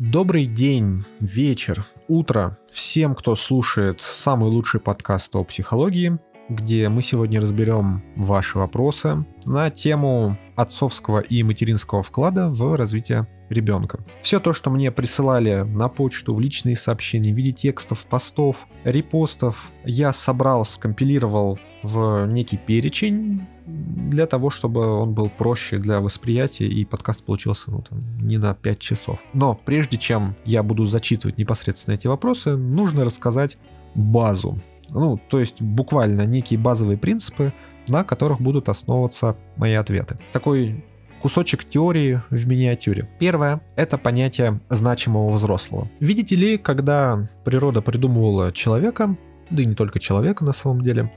Добрый день, вечер, утро всем, кто слушает самый лучший подкаст о психологии, где мы сегодня разберем ваши вопросы на тему отцовского и материнского вклада в развитие ребенка. Все то, что мне присылали на почту, в личные сообщения, в виде текстов, постов, репостов, я собрал, скомпилировал в некий перечень для того, чтобы он был проще для восприятия и подкаст получился ну, там, не на 5 часов. Но прежде чем я буду зачитывать непосредственно эти вопросы, нужно рассказать базу. Ну, то есть буквально некие базовые принципы, на которых будут основываться мои ответы. Такой кусочек теории в миниатюре. Первое — это понятие значимого взрослого. Видите ли, когда природа придумывала человека, да и не только человека на самом деле,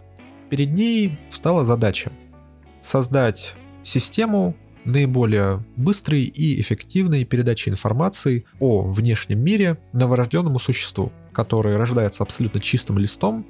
перед ней встала задача создать систему наиболее быстрой и эффективной передачи информации о внешнем мире новорожденному существу, который рождается абсолютно чистым листом,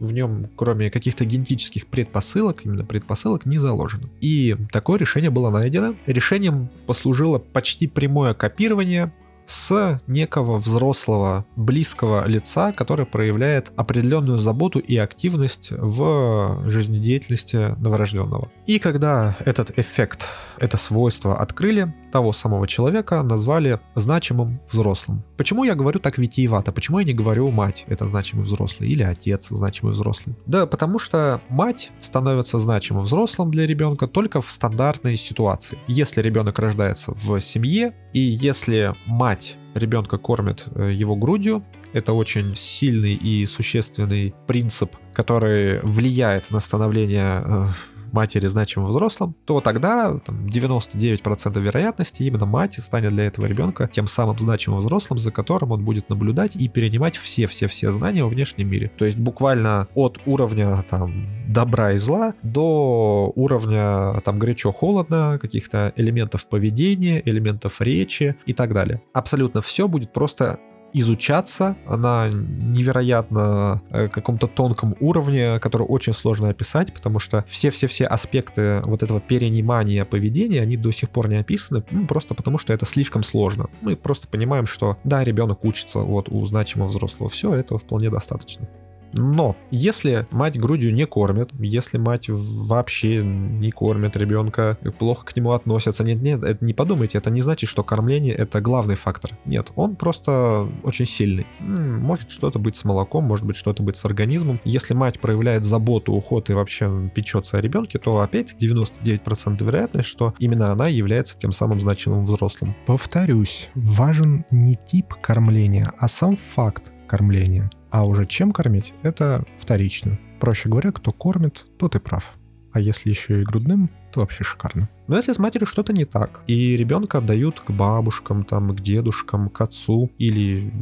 в нем, кроме каких-то генетических предпосылок, именно предпосылок, не заложено. И такое решение было найдено. Решением послужило почти прямое копирование с некого взрослого, близкого лица, который проявляет определенную заботу и активность в жизнедеятельности новорожденного. И когда этот эффект, это свойство открыли, того самого человека назвали значимым взрослым. Почему я говорю так витиевато? Почему я не говорю мать это значимый взрослый или отец значимый взрослый? Да потому что мать становится значимым взрослым для ребенка только в стандартной ситуации. Если ребенок рождается в семье и если мать ребенка кормит э, его грудью, это очень сильный и существенный принцип, который влияет на становление э, матери значимым взрослым, то тогда там, 99% вероятности именно мать станет для этого ребенка тем самым значимым взрослым, за которым он будет наблюдать и перенимать все-все-все знания о внешнем мире. То есть буквально от уровня там добра и зла до уровня там горячо-холодно, каких-то элементов поведения, элементов речи и так далее. Абсолютно все будет просто изучаться на невероятно э, каком-то тонком уровне, который очень сложно описать, потому что все-все-все аспекты вот этого перенимания поведения, они до сих пор не описаны, ну, просто потому что это слишком сложно. Мы просто понимаем, что да, ребенок учится вот у значимого взрослого, все, этого вполне достаточно. Но если мать грудью не кормит, если мать вообще не кормит ребенка, плохо к нему относятся, нет, нет, это не подумайте, это не значит, что кормление это главный фактор. Нет, он просто очень сильный. Может что-то быть с молоком, может быть что-то быть с организмом. Если мать проявляет заботу, уход и вообще печется о ребенке, то опять 99% вероятность, что именно она является тем самым значимым взрослым. Повторюсь, важен не тип кормления, а сам факт кормления. А уже чем кормить, это вторично. Проще говоря, кто кормит, тот и прав. А если еще и грудным, то вообще шикарно. Но если с матерью что-то не так, и ребенка отдают к бабушкам, там, к дедушкам, к отцу или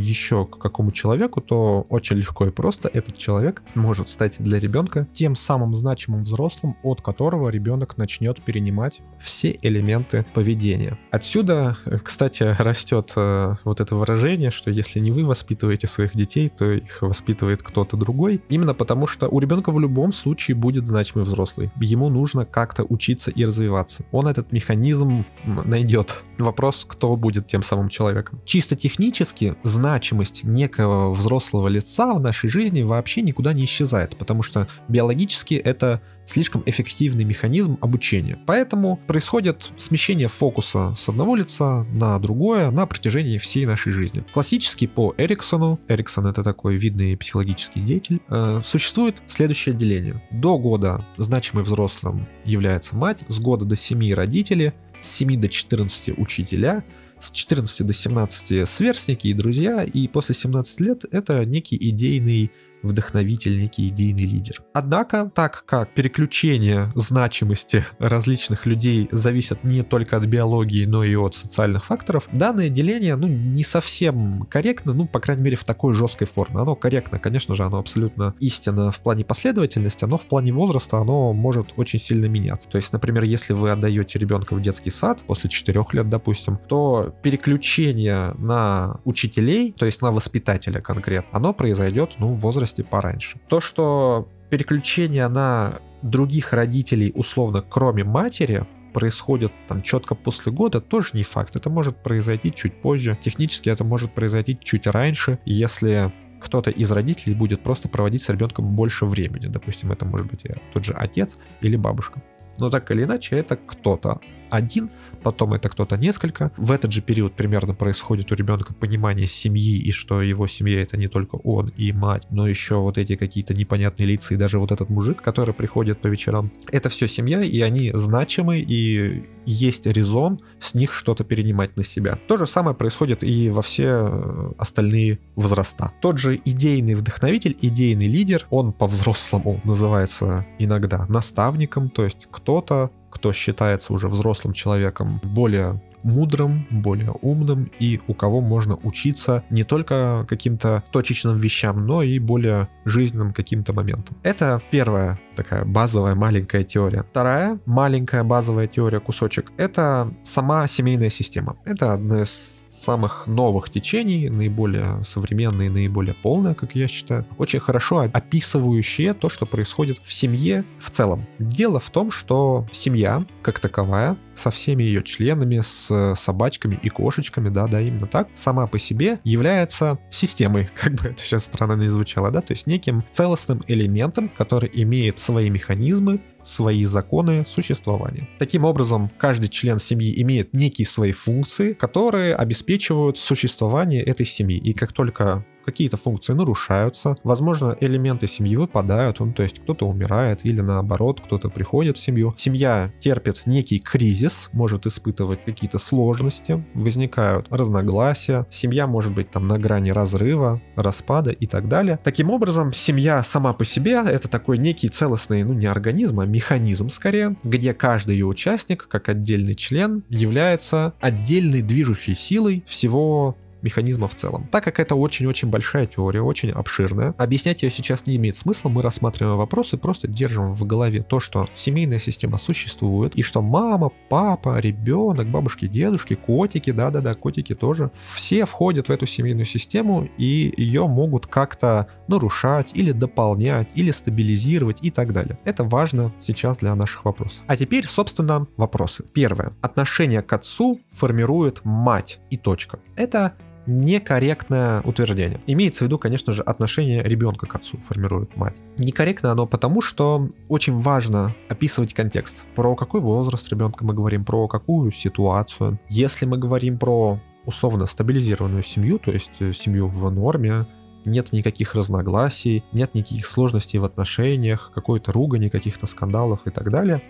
еще к какому человеку, то очень легко и просто этот человек может стать для ребенка тем самым значимым взрослым, от которого ребенок начнет перенимать все элементы поведения. Отсюда, кстати, растет э, вот это выражение, что если не вы воспитываете своих детей, то их воспитывает кто-то другой. Именно потому, что у ребенка в любом случае будет значимый взрослый. Ему нужно как-то учиться и развиваться. Он этот механизм найдет. Вопрос, кто будет тем самым человеком. Чисто технически значимость некого взрослого лица в нашей жизни вообще никуда не исчезает, потому что биологически это слишком эффективный механизм обучения. Поэтому происходит смещение фокуса с одного лица на другое на протяжении всей нашей жизни. Классически по Эриксону, Эриксон это такой видный психологический деятель, э, существует следующее деление. До года значимый взрослым является мать, с года до 7 родители, с 7 до 14 учителя, с 14 до 17 сверстники и друзья, и после 17 лет это некий идейный вдохновитель, некий идейный лидер. Однако, так как переключение значимости различных людей зависит не только от биологии, но и от социальных факторов, данное деление, ну, не совсем корректно, ну, по крайней мере, в такой жесткой форме. Оно корректно, конечно же, оно абсолютно истинно в плане последовательности, но в плане возраста оно может очень сильно меняться. То есть, например, если вы отдаете ребенка в детский сад после 4 лет, допустим, то переключение на учителей, то есть на воспитателя конкретно, оно произойдет, ну, в возрасте возрасте пораньше. То, что переключение на других родителей, условно, кроме матери, происходит там четко после года, тоже не факт. Это может произойти чуть позже. Технически это может произойти чуть раньше, если кто-то из родителей будет просто проводить с ребенком больше времени. Допустим, это может быть тот же отец или бабушка. Но так или иначе, это кто-то один, потом это кто-то несколько. В этот же период примерно происходит у ребенка понимание семьи, и что его семья это не только он и мать, но еще вот эти какие-то непонятные лица, и даже вот этот мужик, который приходит по вечерам. Это все семья, и они значимы, и есть резон с них что-то перенимать на себя. То же самое происходит и во все э, остальные возраста. Тот же идейный вдохновитель, идейный лидер, он по-взрослому называется иногда наставником, то есть кто-то кто считается уже взрослым человеком, более мудрым, более умным и у кого можно учиться не только каким-то точечным вещам, но и более жизненным каким-то моментам. Это первая такая базовая маленькая теория. Вторая маленькая базовая теория, кусочек, это сама семейная система. Это одна из самых новых течений, наиболее современные, наиболее полные, как я считаю, очень хорошо описывающие то, что происходит в семье в целом. Дело в том, что семья, как таковая, со всеми ее членами, с собачками и кошечками, да, да, именно так, сама по себе является системой, как бы это сейчас странно не звучало, да, то есть неким целостным элементом, который имеет свои механизмы, свои законы существования. Таким образом, каждый член семьи имеет некие свои функции, которые обеспечивают существование этой семьи. И как только какие-то функции нарушаются, возможно, элементы семьи выпадают, ну, то есть кто-то умирает или наоборот, кто-то приходит в семью. Семья терпит некий кризис, может испытывать какие-то сложности, возникают разногласия, семья может быть там на грани разрыва, распада и так далее. Таким образом, семья сама по себе это такой некий целостный, ну не организм, а механизм скорее, где каждый ее участник, как отдельный член, является отдельной движущей силой всего механизма в целом. Так как это очень-очень большая теория, очень обширная, объяснять ее сейчас не имеет смысла, мы рассматриваем вопросы, просто держим в голове то, что семейная система существует, и что мама, папа, ребенок, бабушки, дедушки, котики, да-да-да, котики тоже, все входят в эту семейную систему, и ее могут как-то нарушать или дополнять, или стабилизировать и так далее. Это важно сейчас для наших вопросов. А теперь, собственно, вопросы. Первое. Отношение к отцу формирует мать и точка. Это некорректное утверждение. Имеется в виду, конечно же, отношение ребенка к отцу формирует мать. Некорректно оно потому, что очень важно описывать контекст. Про какой возраст ребенка мы говорим, про какую ситуацию. Если мы говорим про условно стабилизированную семью, то есть э, семью в норме, нет никаких разногласий, нет никаких сложностей в отношениях, какой-то ругани, каких-то скандалов и так далее.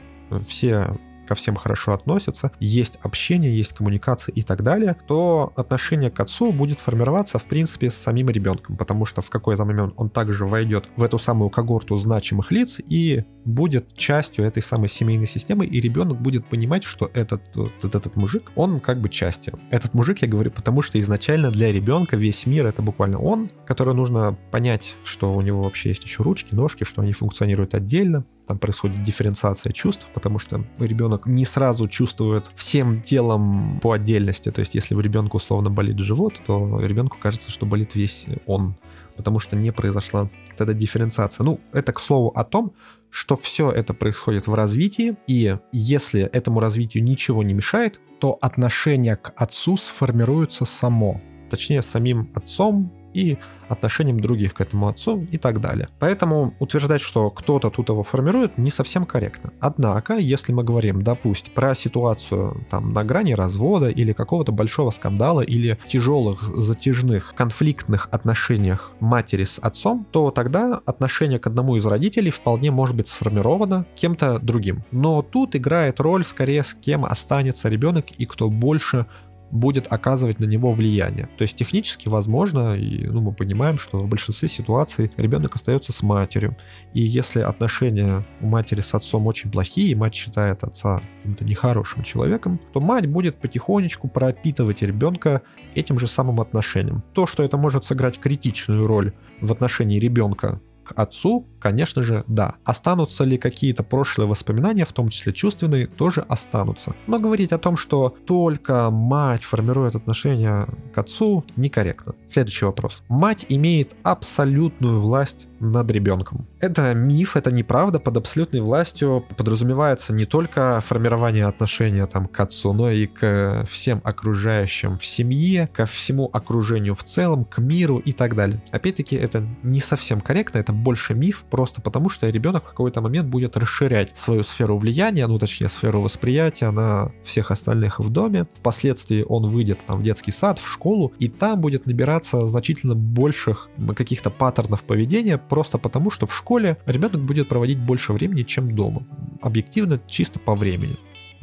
Все ко всем хорошо относятся, есть общение, есть коммуникация и так далее, то отношение к отцу будет формироваться, в принципе, с самим ребенком, потому что в какой-то момент он также войдет в эту самую когорту значимых лиц и будет частью этой самой семейной системы, и ребенок будет понимать, что этот, вот, этот мужик, он как бы частью. Этот мужик, я говорю, потому что изначально для ребенка весь мир это буквально он, который нужно понять, что у него вообще есть еще ручки, ножки, что они функционируют отдельно, там происходит дифференциация чувств, потому что ребенок не сразу чувствует всем телом по отдельности. То есть, если у ребенка условно болит живот, то ребенку кажется, что болит весь он, потому что не произошла тогда дифференциация. Ну, это к слову о том, что все это происходит в развитии, и если этому развитию ничего не мешает, то отношение к отцу сформируется само. Точнее, самим отцом и отношением других к этому отцу и так далее. Поэтому утверждать, что кто-то тут его формирует, не совсем корректно. Однако, если мы говорим, допустим, про ситуацию там на грани развода или какого-то большого скандала или тяжелых, затяжных, конфликтных отношениях матери с отцом, то тогда отношение к одному из родителей вполне может быть сформировано кем-то другим. Но тут играет роль скорее с кем останется ребенок и кто больше будет оказывать на него влияние. То есть технически возможно, и ну, мы понимаем, что в большинстве ситуаций ребенок остается с матерью. И если отношения у матери с отцом очень плохие, и мать считает отца каким-то нехорошим человеком, то мать будет потихонечку пропитывать ребенка этим же самым отношением. То, что это может сыграть критичную роль в отношении ребенка к отцу, конечно же, да. Останутся ли какие-то прошлые воспоминания, в том числе чувственные, тоже останутся. Но говорить о том, что только мать формирует отношения к отцу, некорректно. Следующий вопрос. Мать имеет абсолютную власть над ребенком. Это миф, это неправда. Под абсолютной властью подразумевается не только формирование отношения там, к отцу, но и к всем окружающим в семье, ко всему окружению в целом, к миру и так далее. Опять-таки, это не совсем корректно, это больше миф, просто потому что ребенок в какой-то момент будет расширять свою сферу влияния, ну точнее сферу восприятия на всех остальных в доме. Впоследствии он выйдет там в детский сад, в школу, и там будет набираться значительно больших каких-то паттернов поведения, просто потому что в школе ребенок будет проводить больше времени, чем дома. Объективно, чисто по времени.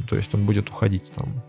То есть он будет уходить там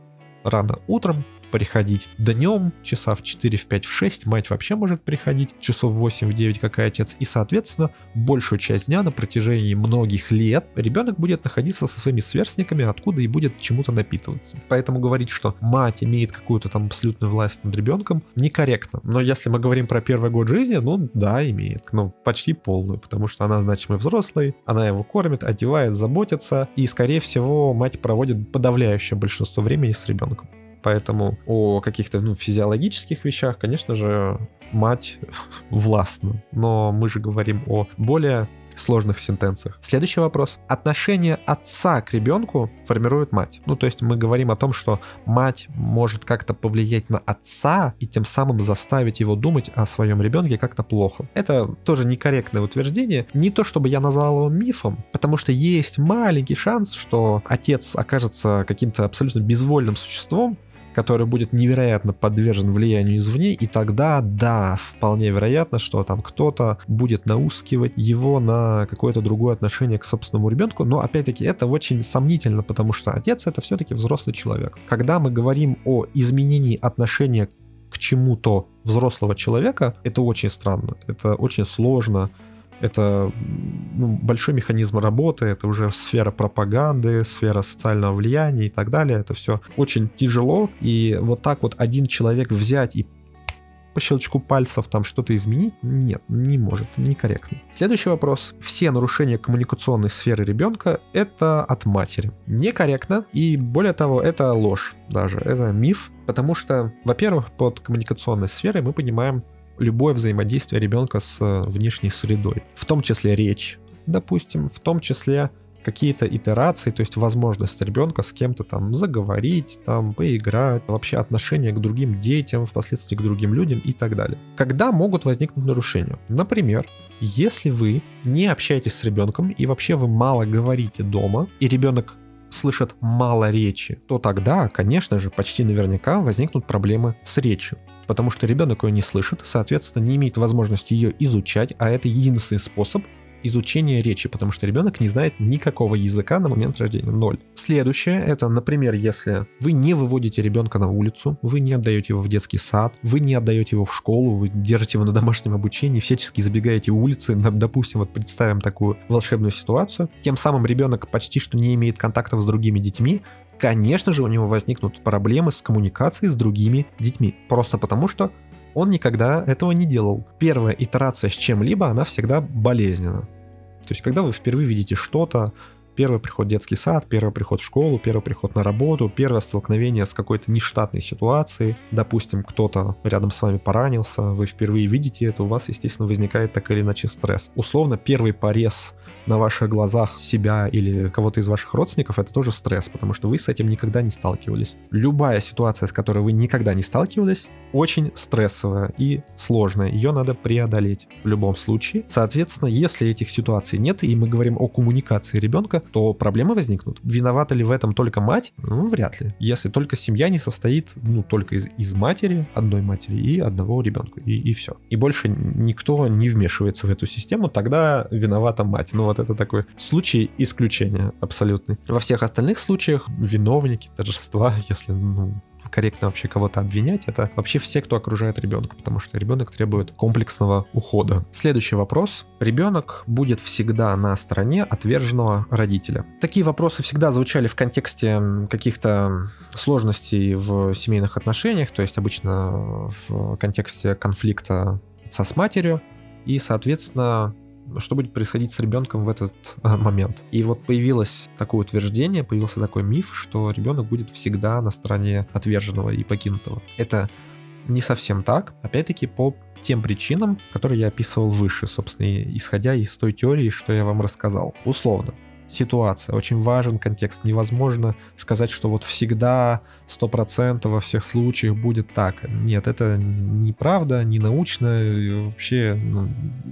рано утром, приходить днем, часа в 4, в 5, в 6, мать вообще может приходить часов в 8, в 9, как и отец, и, соответственно, большую часть дня на протяжении многих лет ребенок будет находиться со своими сверстниками, откуда и будет чему-то напитываться. Поэтому говорить, что мать имеет какую-то там абсолютную власть над ребенком, некорректно. Но если мы говорим про первый год жизни, ну да, имеет, ну почти полную, потому что она значимый взрослый, она его кормит, одевает, заботится, и, скорее всего, мать проводит подавляющее большинство времени с ребенком. Поэтому о каких-то ну, физиологических вещах, конечно же, мать властна. Но мы же говорим о более сложных сентенциях. Следующий вопрос. Отношение отца к ребенку формирует мать. Ну, то есть мы говорим о том, что мать может как-то повлиять на отца и тем самым заставить его думать о своем ребенке как-то плохо. Это тоже некорректное утверждение. Не то, чтобы я назвал его мифом, потому что есть маленький шанс, что отец окажется каким-то абсолютно безвольным существом, который будет невероятно подвержен влиянию извне, и тогда, да, вполне вероятно, что там кто-то будет наускивать его на какое-то другое отношение к собственному ребенку, но опять-таки это очень сомнительно, потому что отец это все-таки взрослый человек. Когда мы говорим о изменении отношения к чему-то взрослого человека, это очень странно, это очень сложно, это ну, большой механизм работы, это уже сфера пропаганды, сфера социального влияния и так далее. Это все очень тяжело. И вот так вот один человек взять и по щелчку пальцев там что-то изменить? Нет, не может, некорректно. Следующий вопрос. Все нарушения коммуникационной сферы ребенка — это от матери. Некорректно, и более того, это ложь даже, это миф, потому что, во-первых, под коммуникационной сферой мы понимаем любое взаимодействие ребенка с э, внешней средой, в том числе речь, допустим, в том числе какие-то итерации, то есть возможность ребенка с кем-то там заговорить, там поиграть, вообще отношение к другим детям, впоследствии к другим людям и так далее. Когда могут возникнуть нарушения? Например, если вы не общаетесь с ребенком и вообще вы мало говорите дома, и ребенок слышит мало речи, то тогда, конечно же, почти наверняка возникнут проблемы с речью потому что ребенок ее не слышит, соответственно, не имеет возможности ее изучать, а это единственный способ изучения речи, потому что ребенок не знает никакого языка на момент рождения, ноль. Следующее, это, например, если вы не выводите ребенка на улицу, вы не отдаете его в детский сад, вы не отдаете его в школу, вы держите его на домашнем обучении, всячески забегаете улицы, допустим, вот представим такую волшебную ситуацию, тем самым ребенок почти что не имеет контактов с другими детьми, конечно же, у него возникнут проблемы с коммуникацией с другими детьми. Просто потому, что он никогда этого не делал. Первая итерация с чем-либо, она всегда болезненна. То есть, когда вы впервые видите что-то, Первый приход в детский сад, первый приход в школу, первый приход на работу, первое столкновение с какой-то нештатной ситуацией. Допустим, кто-то рядом с вами поранился, вы впервые видите это, у вас, естественно, возникает так или иначе стресс. Условно, первый порез на ваших глазах себя или кого-то из ваших родственников, это тоже стресс, потому что вы с этим никогда не сталкивались. Любая ситуация, с которой вы никогда не сталкивались, очень стрессовая и сложная. Ее надо преодолеть в любом случае. Соответственно, если этих ситуаций нет, и мы говорим о коммуникации ребенка, то проблемы возникнут. Виновата ли в этом только мать? Ну, вряд ли. Если только семья не состоит, ну, только из, из матери, одной матери и одного ребенка, и, и все. И больше никто не вмешивается в эту систему, тогда виновата мать. Ну, вот это такой случай исключения абсолютный. Во всех остальных случаях виновники торжества, если, ну, корректно вообще кого-то обвинять, это вообще все, кто окружает ребенка, потому что ребенок требует комплексного ухода. Следующий вопрос. Ребенок будет всегда на стороне отверженного родителя. Такие вопросы всегда звучали в контексте каких-то сложностей в семейных отношениях, то есть обычно в контексте конфликта отца с матерью, и, соответственно, что будет происходить с ребенком в этот а, момент. И вот появилось такое утверждение, появился такой миф, что ребенок будет всегда на стороне отверженного и покинутого. Это не совсем так. Опять-таки, по тем причинам, которые я описывал выше, собственно, исходя из той теории, что я вам рассказал. Условно, ситуация, очень важен контекст. Невозможно сказать, что вот всегда 100% во всех случаях будет так. Нет, это неправда, не научно, вообще ну,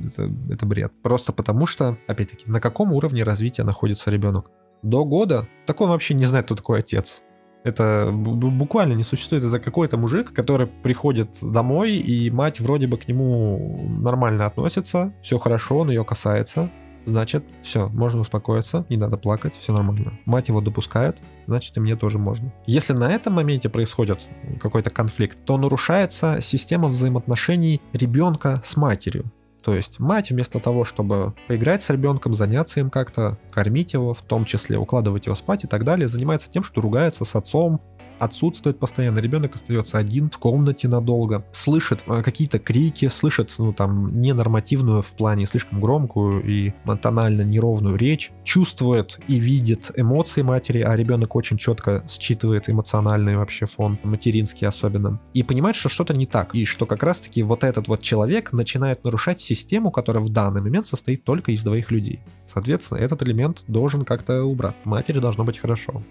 это, это бред. Просто потому что, опять-таки, на каком уровне развития находится ребенок? До года? Так он вообще не знает, кто такой отец. Это буквально не существует. Это какой-то мужик, который приходит домой, и мать вроде бы к нему нормально относится, все хорошо, он ее касается, значит, все, можно успокоиться, не надо плакать, все нормально. Мать его допускает, значит, и мне тоже можно. Если на этом моменте происходит какой-то конфликт, то нарушается система взаимоотношений ребенка с матерью. То есть мать вместо того, чтобы поиграть с ребенком, заняться им как-то, кормить его, в том числе укладывать его спать и так далее, занимается тем, что ругается с отцом, отсутствует постоянно, ребенок остается один в комнате надолго, слышит э, какие-то крики, слышит, ну, там, ненормативную в плане слишком громкую и тонально неровную речь, чувствует и видит эмоции матери, а ребенок очень четко считывает эмоциональный вообще фон, материнский особенно, и понимает, что что-то не так, и что как раз-таки вот этот вот человек начинает нарушать систему, которая в данный момент состоит только из двоих людей. Соответственно, этот элемент должен как-то убрать. Матери должно быть хорошо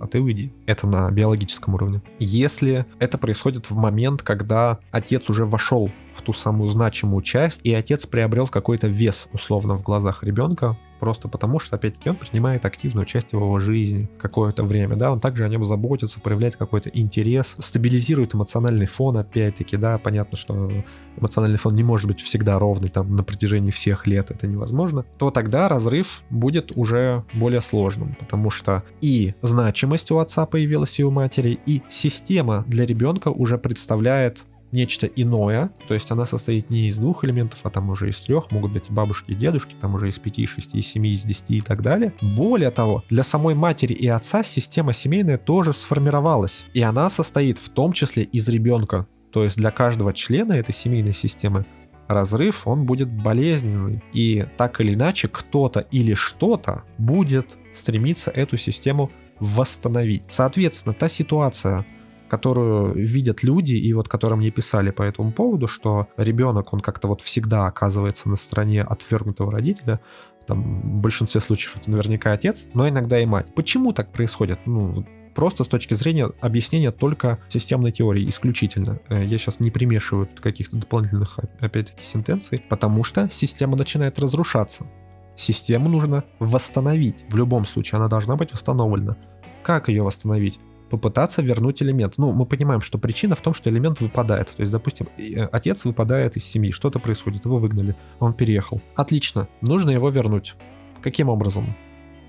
а ты уйди. Это на биологическом уровне. Если это происходит в момент, когда отец уже вошел в ту самую значимую часть, и отец приобрел какой-то вес, условно, в глазах ребенка, просто потому что, опять-таки, он принимает активную часть его жизни какое-то время, да, он также о нем заботится, проявляет какой-то интерес, стабилизирует эмоциональный фон, опять-таки, да, понятно, что эмоциональный фон не может быть всегда ровный там на протяжении всех лет, это невозможно, то тогда разрыв будет уже более сложным, потому что и значимость у отца появилась и у матери, и система для ребенка уже представляет нечто иное, то есть она состоит не из двух элементов, а там уже из трех, могут быть бабушки и дедушки, там уже из пяти, шести, семи, из десяти и так далее. Более того, для самой матери и отца система семейная тоже сформировалась, и она состоит в том числе из ребенка, то есть для каждого члена этой семейной системы разрыв, он будет болезненный. И так или иначе, кто-то или что-то будет стремиться эту систему восстановить. Соответственно, та ситуация, которую видят люди, и вот которые мне писали по этому поводу, что ребенок, он как-то вот всегда оказывается на стороне отвергнутого родителя, там, в большинстве случаев это наверняка отец, но иногда и мать. Почему так происходит? Ну, просто с точки зрения объяснения только системной теории, исключительно. Э, я сейчас не примешиваю каких-то дополнительных, опять-таки, сентенций, потому что система начинает разрушаться. Систему нужно восстановить. В любом случае, она должна быть восстановлена. Как ее восстановить? Попытаться вернуть элемент. Ну, мы понимаем, что причина в том, что элемент выпадает. То есть, допустим, э, отец выпадает из семьи, что-то происходит, его выгнали, он переехал. Отлично, нужно его вернуть. Каким образом?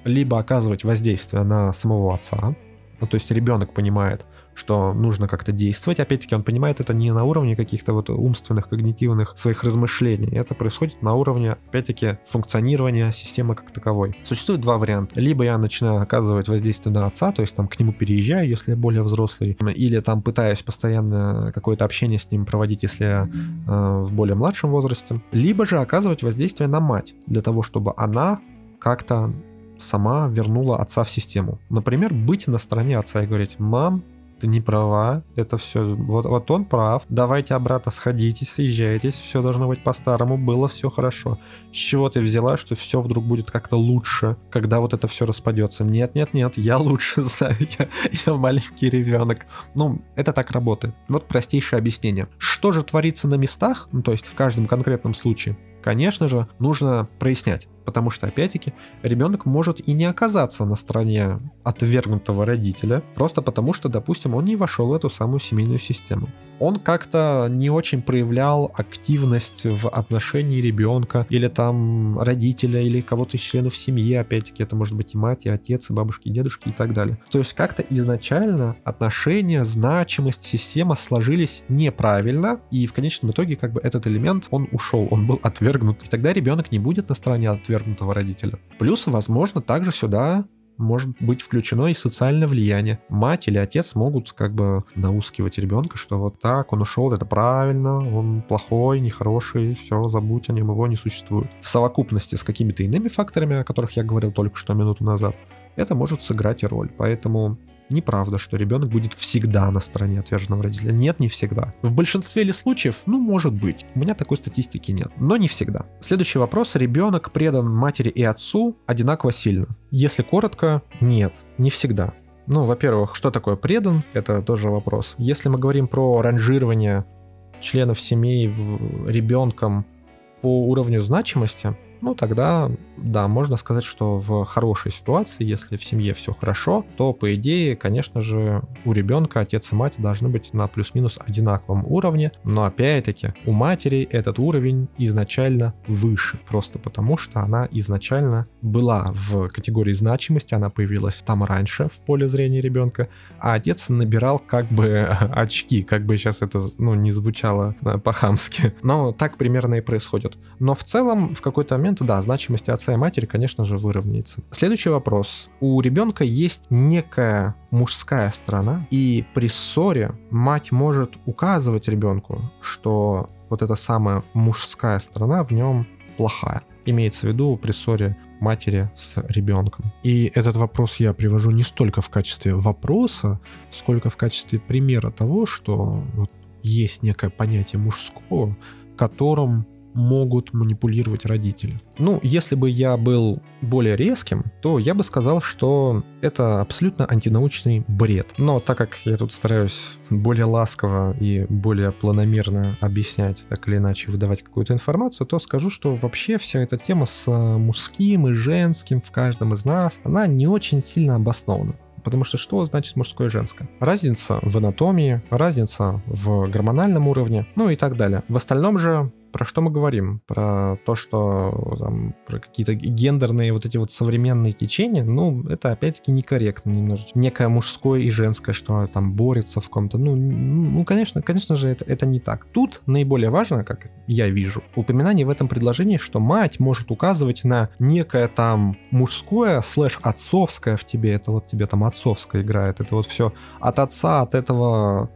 Либо оказывать воздействие на самого отца, ну, то есть ребенок понимает, что нужно как-то действовать. Опять-таки, он понимает это не на уровне каких-то вот умственных, когнитивных своих размышлений. Это происходит на уровне, опять-таки, функционирования системы как таковой. Существует два варианта. Либо я начинаю оказывать воздействие на отца, то есть там к нему переезжаю, если я более взрослый, или там пытаюсь постоянно какое-то общение с ним проводить, если я э, в более младшем возрасте. Либо же оказывать воздействие на мать, для того, чтобы она как-то сама вернула отца в систему. Например, быть на стороне отца и говорить, мам, ты не права, это все, вот, вот он прав, давайте обратно сходитесь, съезжайтесь, все должно быть по-старому, было все хорошо. С чего ты взяла, что все вдруг будет как-то лучше, когда вот это все распадется? Нет, нет, нет, я лучше знаю, я, я маленький ребенок. Ну, это так работает. Вот простейшее объяснение. Что же творится на местах, ну, то есть в каждом конкретном случае? Конечно же, нужно прояснять, потому что, опять-таки, ребенок может и не оказаться на стороне отвергнутого родителя, просто потому что, допустим, он не вошел в эту самую семейную систему. Он как-то не очень проявлял активность в отношении ребенка, или там родителя, или кого-то из членов семьи, опять-таки, это может быть и мать, и отец, и бабушки, и дедушки, и так далее. То есть как-то изначально отношения, значимость, система сложились неправильно, и в конечном итоге как бы этот элемент, он ушел, он был отвергнут. И тогда ребенок не будет на стороне отвергнутого родителя. Плюс, возможно, также сюда может быть включено и социальное влияние. Мать или отец могут как бы наускивать ребенка, что вот так, он ушел, это правильно, он плохой, нехороший, все, забудь о нем, его не существует. В совокупности с какими-то иными факторами, о которых я говорил только что минуту назад, это может сыграть роль. Поэтому неправда, что ребенок будет всегда на стороне отверженного родителя. Нет, не всегда. В большинстве ли случаев, ну, может быть. У меня такой статистики нет, но не всегда. Следующий вопрос. Ребенок предан матери и отцу одинаково сильно? Если коротко, нет, не всегда. Ну, во-первых, что такое предан? Это тоже вопрос. Если мы говорим про ранжирование членов семей ребенком по уровню значимости, ну тогда, да, можно сказать, что в хорошей ситуации, если в семье все хорошо, то, по идее, конечно же, у ребенка отец и мать должны быть на плюс-минус одинаковом уровне, но опять-таки у матери этот уровень изначально выше, просто потому что она изначально была в категории значимости, она появилась там раньше в поле зрения ребенка, а отец набирал как бы очки, как бы сейчас это, ну, не звучало э, по-хамски, но так примерно и происходит. Но в целом в какой-то момент момента, да, значимость отца и матери, конечно же, выровняется. Следующий вопрос. У ребенка есть некая мужская сторона, и при ссоре мать может указывать ребенку, что вот эта самая мужская сторона в нем плохая. Имеется в виду при ссоре матери с ребенком. И этот вопрос я привожу не столько в качестве вопроса, сколько в качестве примера того, что вот есть некое понятие мужского, которым могут манипулировать родители. Ну, если бы я был более резким, то я бы сказал, что это абсолютно антинаучный бред. Но так как я тут стараюсь более ласково и более планомерно объяснять, так или иначе выдавать какую-то информацию, то скажу, что вообще вся эта тема с мужским и женским в каждом из нас, она не очень сильно обоснована. Потому что что значит мужское и женское? Разница в анатомии, разница в гормональном уровне, ну и так далее. В остальном же про что мы говорим? Про то, что там, про какие-то гендерные вот эти вот современные течения, ну, это опять-таки некорректно немножечко. Некое мужское и женское, что там борется в ком-то. Ну, ну конечно, конечно же, это, это не так. Тут наиболее важно, как я вижу, упоминание в этом предложении, что мать может указывать на некое там мужское слэш отцовское в тебе, это вот тебе там отцовское играет, это вот все от отца, от этого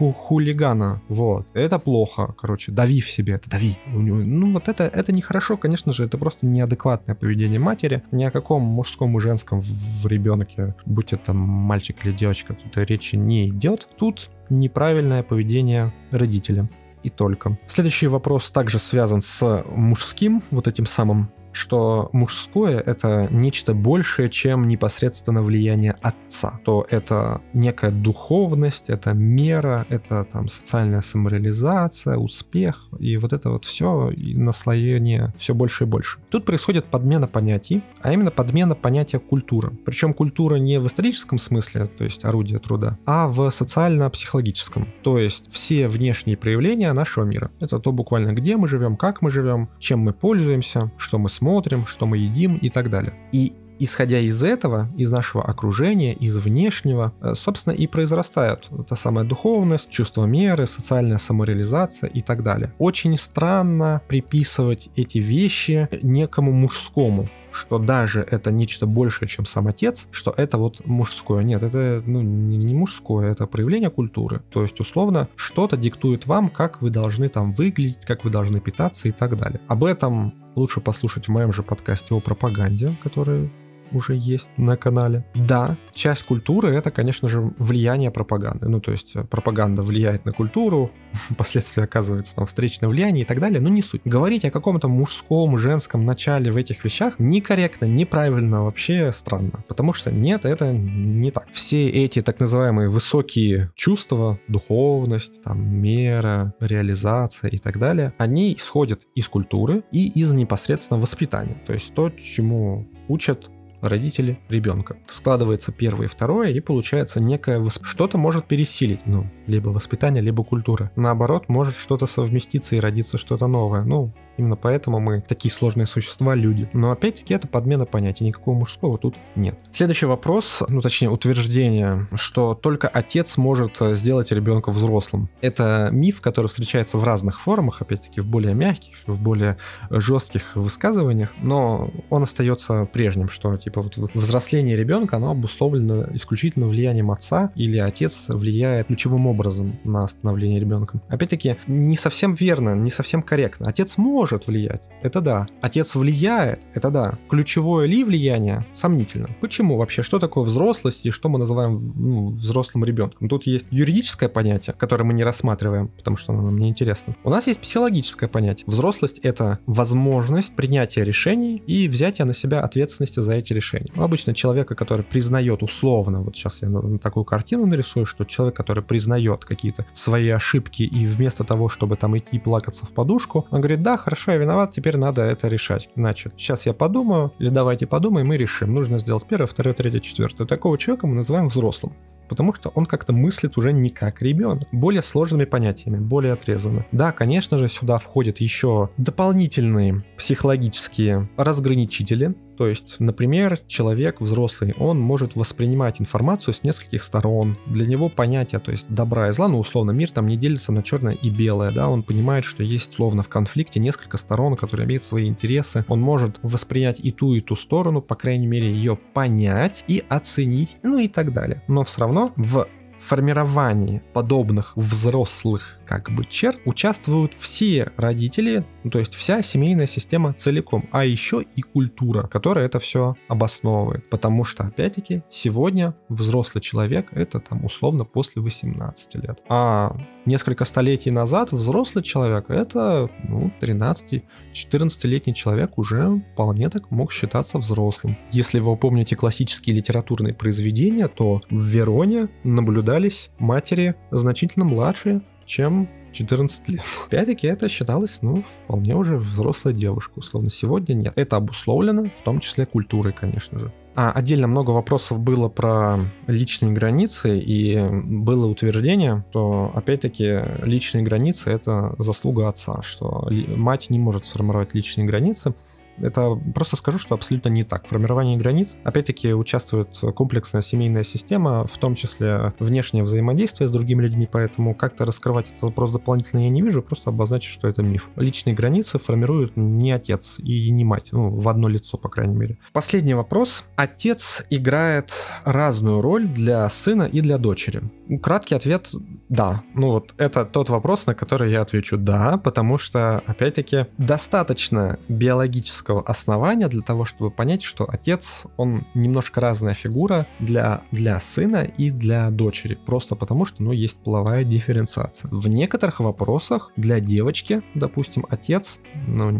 ху хулигана. Вот. Это плохо, короче. Дави в себе это, дави. Ну, вот это, это нехорошо, конечно же, это просто неадекватное поведение матери. Ни о каком мужском и женском в ребенке, будь это мальчик или девочка, тут речи не идет. Тут неправильное поведение родителя и только. Следующий вопрос также связан с мужским, вот этим самым что мужское — это нечто большее, чем непосредственно влияние отца. То это некая духовность, это мера, это там социальная самореализация, успех, и вот это вот все, и наслоение все больше и больше. Тут происходит подмена понятий, а именно подмена понятия культура. Причем культура не в историческом смысле, то есть орудие труда, а в социально-психологическом. То есть все внешние проявления нашего мира. Это то буквально, где мы живем, как мы живем, чем мы пользуемся, что мы смотрим, что мы едим и так далее. И исходя из этого, из нашего окружения, из внешнего, э, собственно, и произрастает та самая духовность, чувство меры, социальная самореализация и так далее. Очень странно приписывать эти вещи некому мужскому, что даже это нечто большее, чем сам отец, что это вот мужское. Нет, это ну, не мужское, это проявление культуры. То есть, условно, что-то диктует вам, как вы должны там выглядеть, как вы должны питаться и так далее. Об этом лучше послушать в моем же подкасте о пропаганде, который уже есть на канале. Да, часть культуры это, конечно же, влияние пропаганды. Ну, то есть э, пропаганда влияет на культуру, впоследствии оказывается там встречное влияние и так далее, но не суть. Говорить о каком-то мужском, женском начале в этих вещах некорректно, неправильно, вообще странно. Потому что нет, это не так. Все эти так называемые высокие чувства, духовность, там, мера, реализация и так далее, они исходят из культуры и из непосредственно воспитания. То есть то, чему учат родители ребенка. Складывается первое и второе, и получается некое... Восп... Что-то может пересилить, ну, либо воспитание, либо культура. Наоборот, может что-то совместиться и родиться что-то новое. Ну, Именно поэтому мы такие сложные существа, люди. Но опять-таки это подмена понятия, никакого мужского тут нет. Следующий вопрос, ну точнее утверждение, что только отец может сделать ребенка взрослым. Это миф, который встречается в разных формах, опять-таки в более мягких, в более жестких высказываниях, но он остается прежним, что типа типа вот взросление ребенка, оно обусловлено исключительно влиянием отца или отец влияет ключевым образом на становление ребенка. Опять-таки, не совсем верно, не совсем корректно. Отец может влиять, это да. Отец влияет, это да. Ключевое ли влияние? Сомнительно. Почему вообще? Что такое взрослость и что мы называем ну, взрослым ребенком? Тут есть юридическое понятие, которое мы не рассматриваем, потому что оно нам не интересно. У нас есть психологическое понятие. Взрослость — это возможность принятия решений и взятия на себя ответственности за эти решения. Ну, обычно человека, который признает условно, вот сейчас я такую картину нарисую, что человек, который признает какие-то свои ошибки и вместо того, чтобы там идти плакаться в подушку, он говорит, да, хорошо, я виноват, теперь надо это решать. Значит, сейчас я подумаю, или давайте подумаем и решим. Нужно сделать первое, второе, третье, четвертое. Такого человека мы называем взрослым потому что он как-то мыслит уже не как ребенок, более сложными понятиями, более отрезанно. Да, конечно же, сюда входят еще дополнительные психологические разграничители, то есть, например, человек взрослый, он может воспринимать информацию с нескольких сторон. Для него понятие, то есть добра и зла, ну условно, мир там не делится на черное и белое, да, он понимает, что есть словно в конфликте несколько сторон, которые имеют свои интересы. Он может воспринять и ту, и ту сторону, по крайней мере, ее понять и оценить, ну и так далее. Но все равно в формировании подобных взрослых как бы черт участвуют все родители, ну, то есть вся семейная система целиком, а еще и культура, которая это все обосновывает. Потому что, опять-таки, сегодня взрослый человек это там условно после 18 лет. А несколько столетий назад взрослый человек это ну, 13-14-летний человек уже вполне так мог считаться взрослым. Если вы помните классические литературные произведения, то в Вероне наблюдались матери значительно младшие, чем 14 лет. Опять-таки это считалось, ну, вполне уже взрослая девушка, условно. Сегодня нет. Это обусловлено, в том числе культурой, конечно же. А, отдельно много вопросов было про личные границы, и было утверждение, что, опять-таки, личные границы — это заслуга отца, что мать не может сформировать личные границы, это просто скажу, что абсолютно не так. В формировании границ, опять-таки, участвует комплексная семейная система, в том числе внешнее взаимодействие с другими людьми, поэтому как-то раскрывать этот вопрос дополнительно я не вижу, просто обозначить, что это миф. Личные границы формируют не отец и не мать, ну, в одно лицо, по крайней мере. Последний вопрос. Отец играет разную роль для сына и для дочери. Краткий ответ – да. Ну вот это тот вопрос, на который я отвечу «да», потому что, опять-таки, достаточно биологического основания для того, чтобы понять, что отец, он немножко разная фигура для, для сына и для дочери, просто потому что, ну, есть половая дифференциация. В некоторых вопросах для девочки, допустим, отец, ну,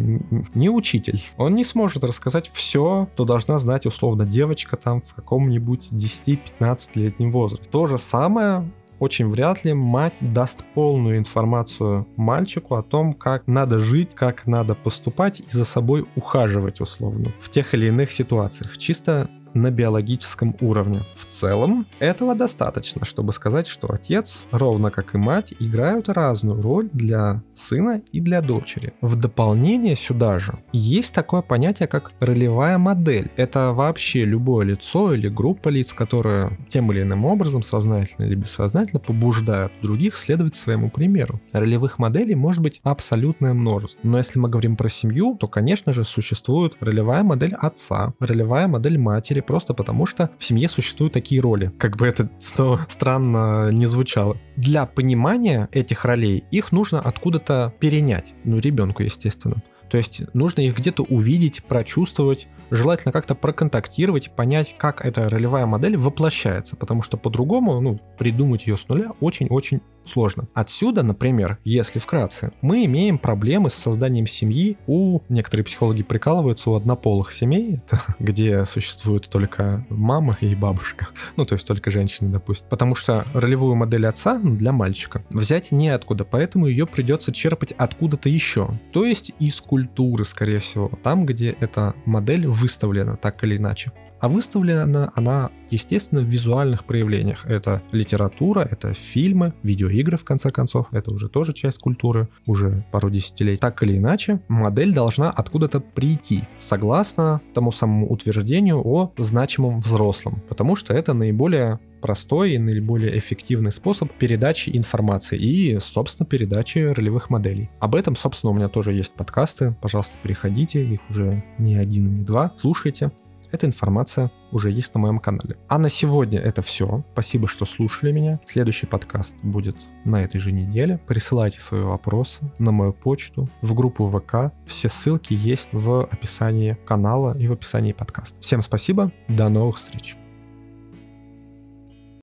не учитель. Он не сможет рассказать все, что должна знать, условно, девочка там в каком-нибудь 10-15-летнем возрасте. То же самое очень вряд ли мать даст полную информацию мальчику о том, как надо жить, как надо поступать и за собой ухаживать условно в тех или иных ситуациях. Чисто на биологическом уровне. В целом, этого достаточно, чтобы сказать, что отец, ровно как и мать, играют разную роль для сына и для дочери. В дополнение сюда же есть такое понятие, как ролевая модель. Это вообще любое лицо или группа лиц, которые тем или иным образом, сознательно или бессознательно, побуждают других следовать своему примеру. Ролевых моделей может быть абсолютное множество. Но если мы говорим про семью, то, конечно же, существует ролевая модель отца, ролевая модель матери, роли просто потому, что в семье существуют такие роли. Как бы это странно не звучало. Для понимания этих ролей их нужно откуда-то перенять. Ну, ребенку, естественно. То есть нужно их где-то увидеть, прочувствовать, желательно как-то проконтактировать, понять, как эта ролевая модель воплощается, потому что по-другому, ну, придумать ее с нуля очень-очень сложно. Отсюда, например, если вкратце, мы имеем проблемы с созданием семьи у, некоторые психологи прикалываются, у однополых семей, где существует только мама и бабушка, ну то есть только женщины, допустим. Потому что ролевую модель отца ну, для мальчика взять неоткуда, поэтому ее придется черпать откуда-то еще. То есть из культуры, скорее всего, там, где эта модель выставлена так или иначе. А выставлена она, естественно, в визуальных проявлениях. Это литература, это фильмы, видеоигры, в конце концов. Это уже тоже часть культуры, уже пару десятилетий. Так или иначе, модель должна откуда-то прийти, согласно тому самому утверждению о значимом взрослом. Потому что это наиболее простой и наиболее эффективный способ передачи информации и, собственно, передачи ролевых моделей. Об этом, собственно, у меня тоже есть подкасты. Пожалуйста, переходите, их уже не один и не два. Слушайте. Эта информация уже есть на моем канале. А на сегодня это все. Спасибо, что слушали меня. Следующий подкаст будет на этой же неделе. Присылайте свои вопросы на мою почту, в группу ВК. Все ссылки есть в описании канала и в описании подкаста. Всем спасибо, до новых встреч.